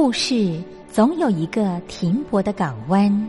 故事总有一个停泊的港湾。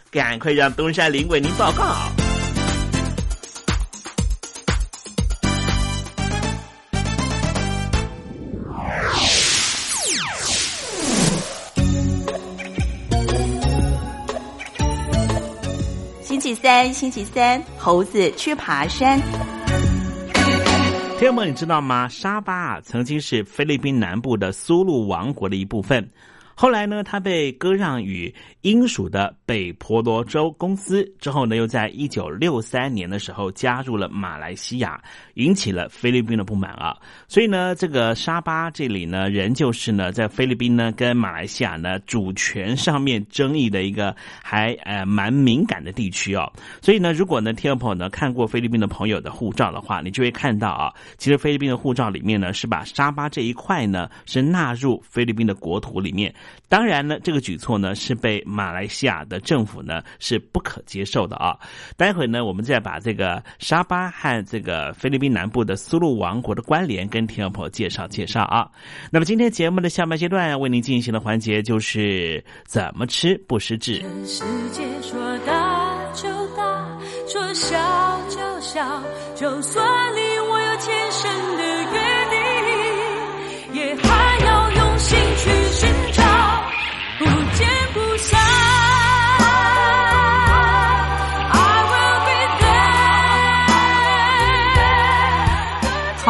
赶快让东山林为您报告。星期三，星期三，猴子去爬山。朋友们，你知道吗？沙巴啊，曾经是菲律宾南部的苏禄王国的一部分。后来呢，它被割让与英属的北婆罗洲公司，之后呢，又在一九六三年的时候加入了马来西亚，引起了菲律宾的不满啊。所以呢，这个沙巴这里呢，仍旧是呢，在菲律宾呢跟马来西亚呢主权上面争议的一个还呃蛮敏感的地区哦。所以呢，如果呢，听众朋友呢看过菲律宾的朋友的护照的话，你就会看到啊，其实菲律宾的护照里面呢是把沙巴这一块呢是纳入菲律宾的国土里面。当然呢，这个举措呢是被马来西亚的政府呢是不可接受的啊。待会呢，我们再把这个沙巴和这个菲律宾南部的苏禄王国的关联跟听众朋友介绍介绍啊。那么今天节目的下半阶段为您进行的环节就是怎么吃不失智。世界说大就大，说小就小，就算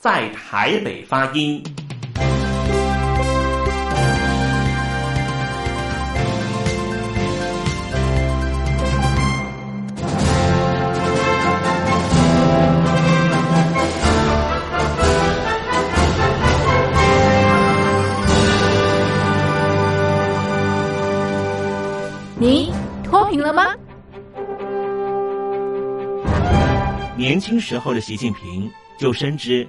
在台北发音。你脱贫了吗？年轻时候的习近平就深知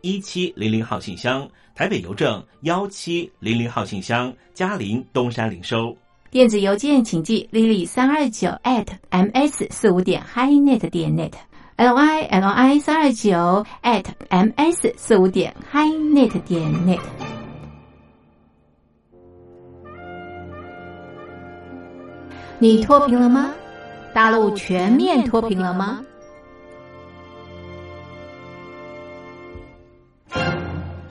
一七零零号信箱，台北邮政幺七零零号信箱，嘉陵东山领收。电子邮件请寄 lily 三二九 at ms 四五点 highnet 点 net l y l y 三二九 at ms 四五点 highnet 点 net。你脱贫了吗？大陆全面脱贫了吗？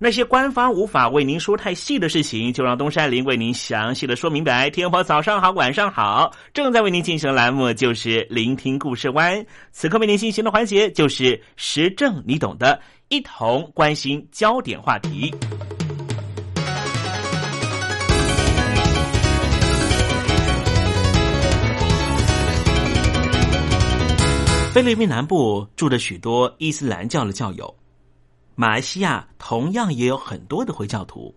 那些官方无法为您说太细的事情，就让东山林为您详细的说明白。天婆早上好，晚上好，正在为您进行的栏目就是聆听故事湾。此刻为您进行的环节就是时政，你懂的，一同关心焦点话题。菲律宾南部住着许多伊斯兰教的教友，马来西亚同样也有很多的回教徒，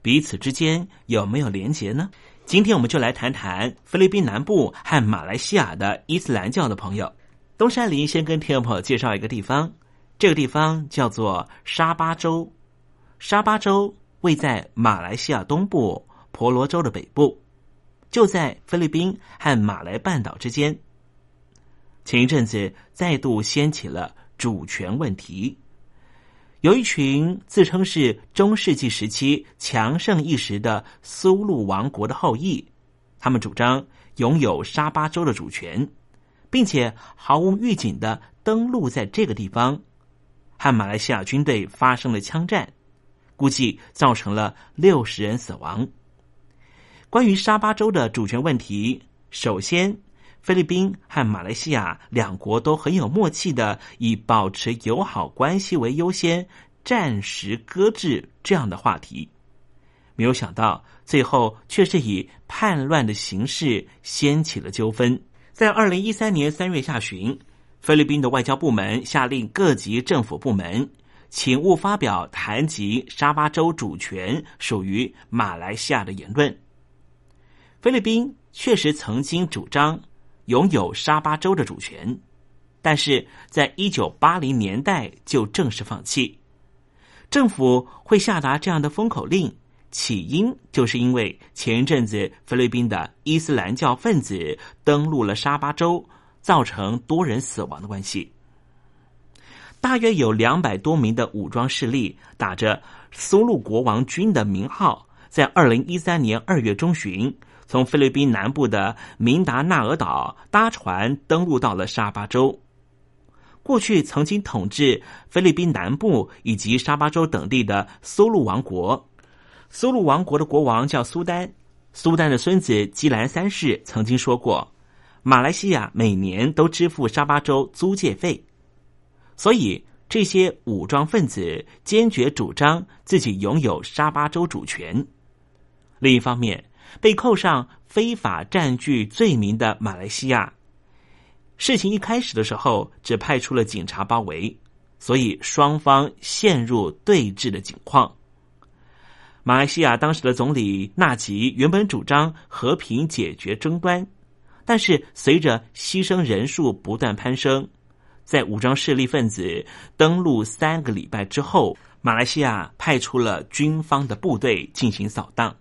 彼此之间有没有连结呢？今天我们就来谈谈菲律宾南部和马来西亚的伊斯兰教的朋友。东山林先跟听众朋友介绍一个地方，这个地方叫做沙巴州。沙巴州位在马来西亚东部婆罗洲的北部，就在菲律宾和马来半岛之间。前一阵子再度掀起了主权问题，有一群自称是中世纪时期强盛一时的苏禄王国的后裔，他们主张拥有沙巴州的主权，并且毫无预警的登陆在这个地方，和马来西亚军队发生了枪战，估计造成了六十人死亡。关于沙巴州的主权问题，首先。菲律宾和马来西亚两国都很有默契的以保持友好关系为优先，暂时搁置这样的话题。没有想到，最后却是以叛乱的形式掀起了纠纷。在二零一三年三月下旬，菲律宾的外交部门下令各级政府部门，请勿发表谈及沙巴州主权属于马来西亚的言论。菲律宾确实曾经主张。拥有沙巴州的主权，但是在一九八零年代就正式放弃。政府会下达这样的封口令，起因就是因为前一阵子菲律宾的伊斯兰教分子登陆了沙巴州，造成多人死亡的关系。大约有两百多名的武装势力，打着苏禄国王军的名号，在二零一三年二月中旬。从菲律宾南部的明达纳尔岛搭船登陆到了沙巴州。过去曾经统治菲律宾南部以及沙巴州等地的苏禄王国，苏禄王国的国王叫苏丹。苏丹的孙子基兰三世曾经说过，马来西亚每年都支付沙巴州租借费，所以这些武装分子坚决主张自己拥有沙巴州主权。另一方面。被扣上非法占据罪名的马来西亚，事情一开始的时候只派出了警察包围，所以双方陷入对峙的境况。马来西亚当时的总理纳吉原本主张和平解决争端，但是随着牺牲人数不断攀升，在武装势力分子登陆三个礼拜之后，马来西亚派出了军方的部队进行扫荡。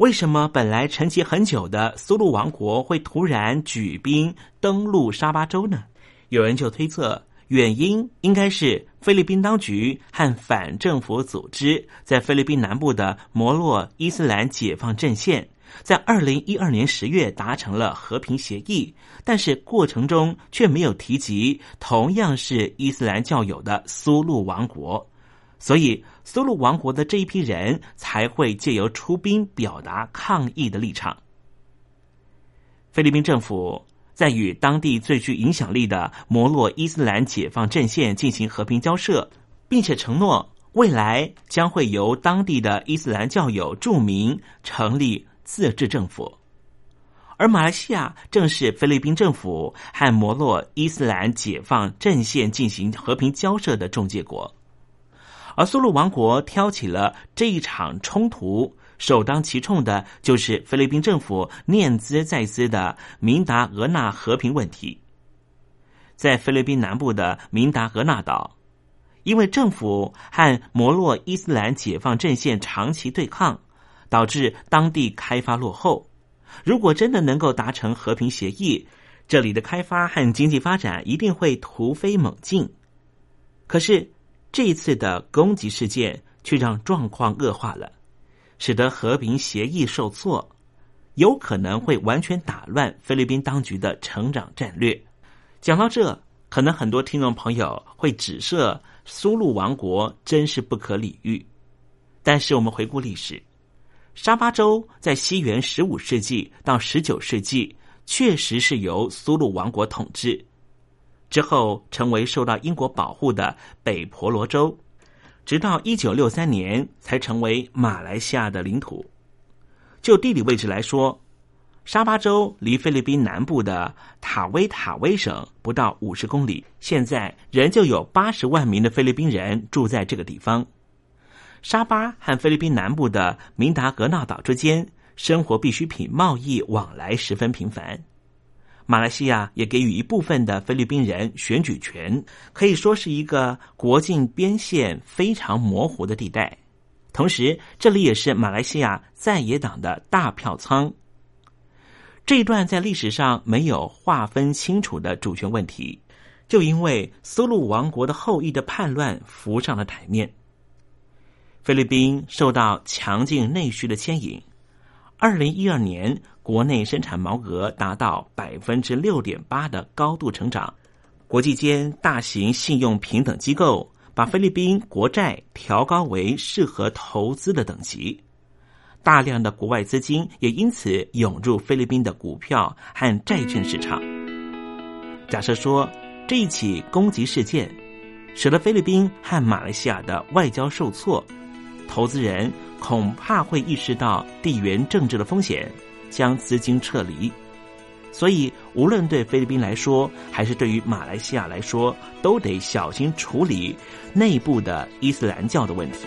为什么本来沉寂很久的苏禄王国会突然举兵登陆沙巴州呢？有人就推测，原因应该是菲律宾当局和反政府组织在菲律宾南部的摩洛伊斯兰解放阵线，在二零一二年十月达成了和平协议，但是过程中却没有提及同样是伊斯兰教友的苏禄王国。所以，苏禄王国的这一批人才会借由出兵表达抗议的立场。菲律宾政府在与当地最具影响力的摩洛伊斯兰解放阵线进行和平交涉，并且承诺未来将会由当地的伊斯兰教友著名成立自治政府。而马来西亚正是菲律宾政府和摩洛伊斯兰解放阵线进行和平交涉的中介国。而苏禄王国挑起了这一场冲突，首当其冲的就是菲律宾政府念兹在兹的明达俄纳和平问题。在菲律宾南部的明达俄纳岛，因为政府和摩洛伊斯兰解放阵线长期对抗，导致当地开发落后。如果真的能够达成和平协议，这里的开发和经济发展一定会突飞猛进。可是。这一次的攻击事件却让状况恶化了，使得和平协议受挫，有可能会完全打乱菲律宾当局的成长战略。讲到这，可能很多听众朋友会指责苏禄王国真是不可理喻。但是我们回顾历史，沙巴州在西元十五世纪到十九世纪确实是由苏禄王国统治。之后成为受到英国保护的北婆罗洲，直到一九六三年才成为马来西亚的领土。就地理位置来说，沙巴州离菲律宾南部的塔威塔威省不到五十公里，现在仍旧有八十万名的菲律宾人住在这个地方。沙巴和菲律宾南部的明达格纳岛之间，生活必需品贸易往来十分频繁。马来西亚也给予一部分的菲律宾人选举权，可以说是一个国境边线非常模糊的地带。同时，这里也是马来西亚在野党的大票仓。这一段在历史上没有划分清楚的主权问题，就因为苏禄王国的后裔的叛乱浮上了台面。菲律宾受到强劲内需的牵引，二零一二年国内生产毛额达到百分之六点八的高度成长。国际间大型信用平等机构把菲律宾国债调高为适合投资的等级，大量的国外资金也因此涌入菲律宾的股票和债券市场。假设说这一起攻击事件使得菲律宾和马来西亚的外交受挫。投资人恐怕会意识到地缘政治的风险，将资金撤离。所以，无论对菲律宾来说，还是对于马来西亚来说，都得小心处理内部的伊斯兰教的问题。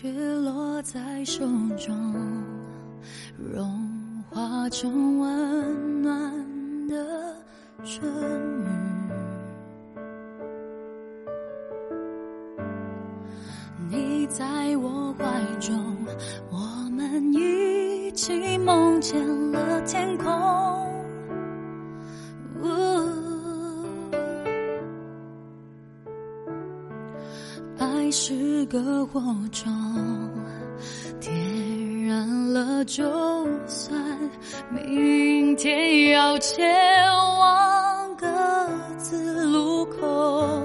雪落在手中，融化成温暖的春雨。你在我怀中，我们一起梦见了天空。爱是是个火种，点燃了就算明天要前往各自路口，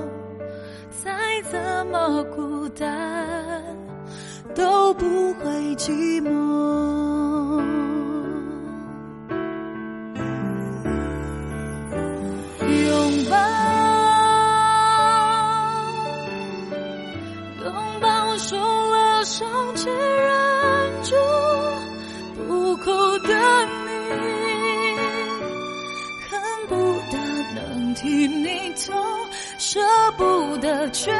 再怎么孤单都不会寂寞。舍不得却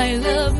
I love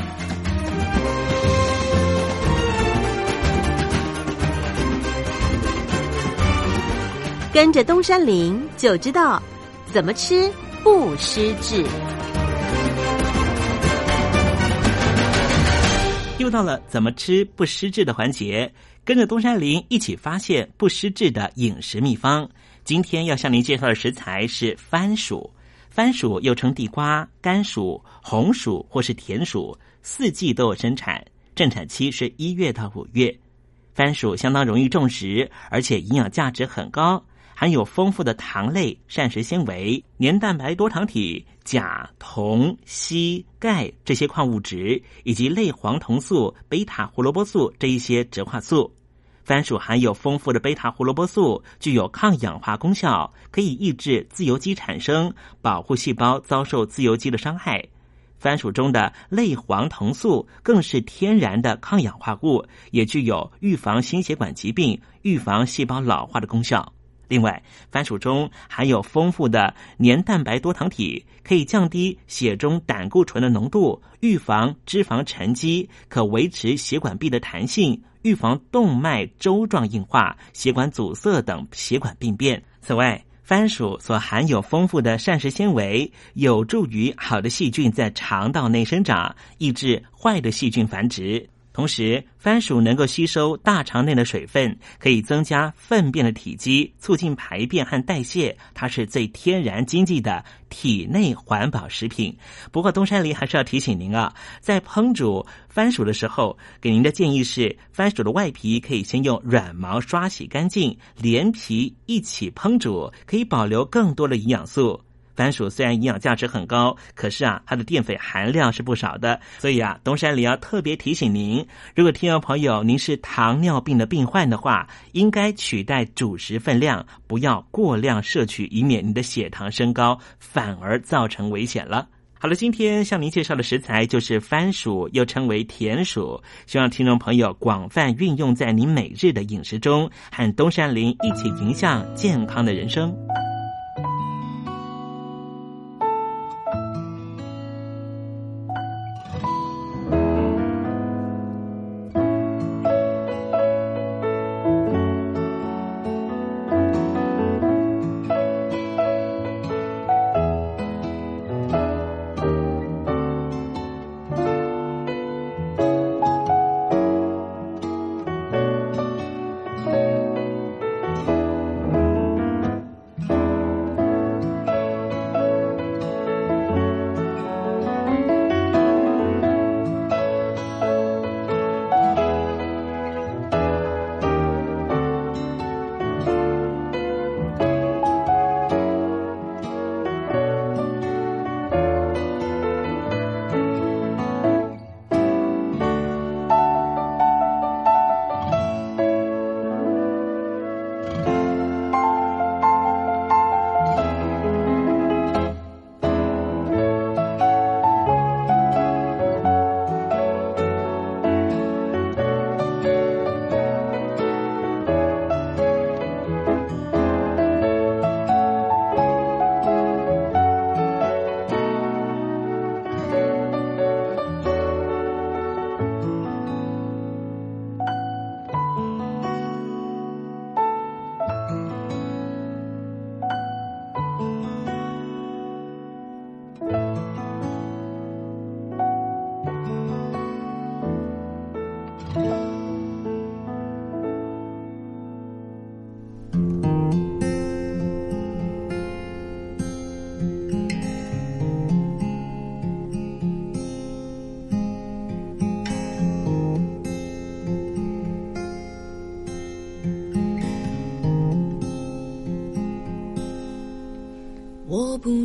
跟着东山林就知道怎么吃不失智。又到了怎么吃不失智的环节，跟着东山林一起发现不失智的饮食秘方。今天要向您介绍的食材是番薯，番薯又称地瓜、甘薯、红薯或是甜薯，四季都有生产，正产期是一月到五月。番薯相当容易种植，而且营养价值很高。含有丰富的糖类、膳食纤维、黏蛋白多糖体、钾、铜、硒、钙这些矿物质，以及类黄酮素、贝塔胡萝卜素这一些植化素。番薯含有丰富的贝塔胡萝卜素，具有抗氧化功效，可以抑制自由基产生，保护细胞遭受自由基的伤害。番薯中的类黄酮素更是天然的抗氧化物，也具有预防心血管疾病、预防细胞老化的功效。另外，番薯中含有丰富的黏蛋白多糖体，可以降低血中胆固醇的浓度，预防脂肪沉积，可维持血管壁的弹性，预防动脉粥状硬化、血管阻塞等血管病变。此外，番薯所含有丰富的膳食纤维，有助于好的细菌在肠道内生长，抑制坏的细菌繁殖。同时，番薯能够吸收大肠内的水分，可以增加粪便的体积，促进排便和代谢。它是最天然经济的体内环保食品。不过，东山林还是要提醒您啊，在烹煮番薯的时候，给您的建议是：番薯的外皮可以先用软毛刷洗干净，连皮一起烹煮，可以保留更多的营养素。番薯虽然营养价值很高，可是啊，它的淀粉含量是不少的。所以啊，东山里要特别提醒您，如果听众朋友您是糖尿病的病患的话，应该取代主食分量，不要过量摄取，以免你的血糖升高，反而造成危险了。好了，今天向您介绍的食材就是番薯，又称为甜薯，希望听众朋友广泛运用在您每日的饮食中，和东山林一起迎向健康的人生。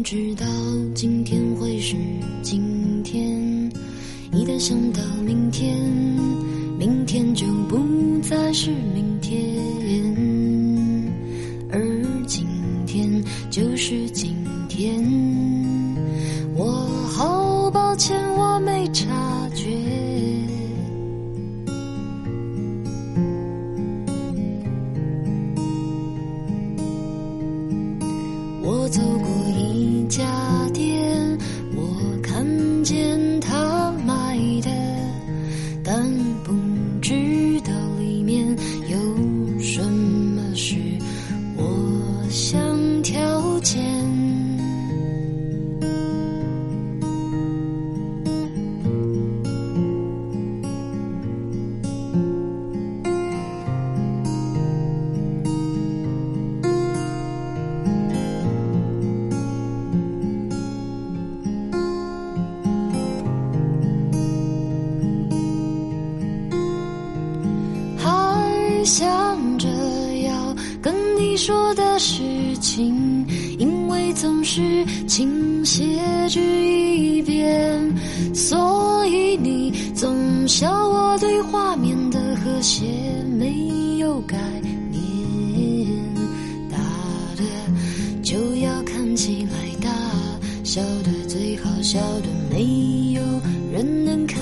知道今天会是今。说的事情因为总是倾斜至一边所以你总笑我对画面的和谐没有概念大的就要看起来大小的最好笑的没有人能看。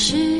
是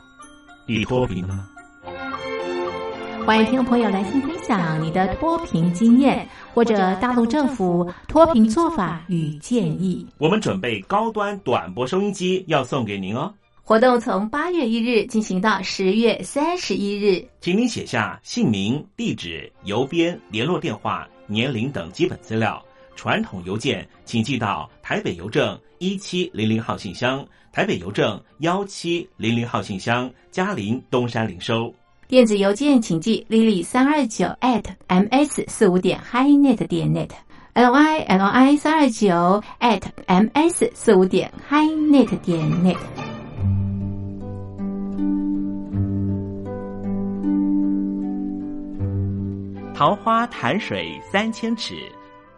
你脱贫了吗？欢迎听众朋友来信分享你的脱贫经验，或者大陆政府脱贫做法与建议。我们准备高端短波收音机要送给您哦。活动从八月一日进行到十月三十一日，请您写下姓名、地址、邮编、联络电话、年龄等基本资料。传统邮件请寄到台北邮政一七零零号信箱，台北邮政幺七零零号信箱，嘉陵东山零收。电子邮件请寄 lily 三二九 at ms 四五点 highnet 点 net l y l i 三二九 at ms 四五点 highnet 点 net。桃花潭水三千尺，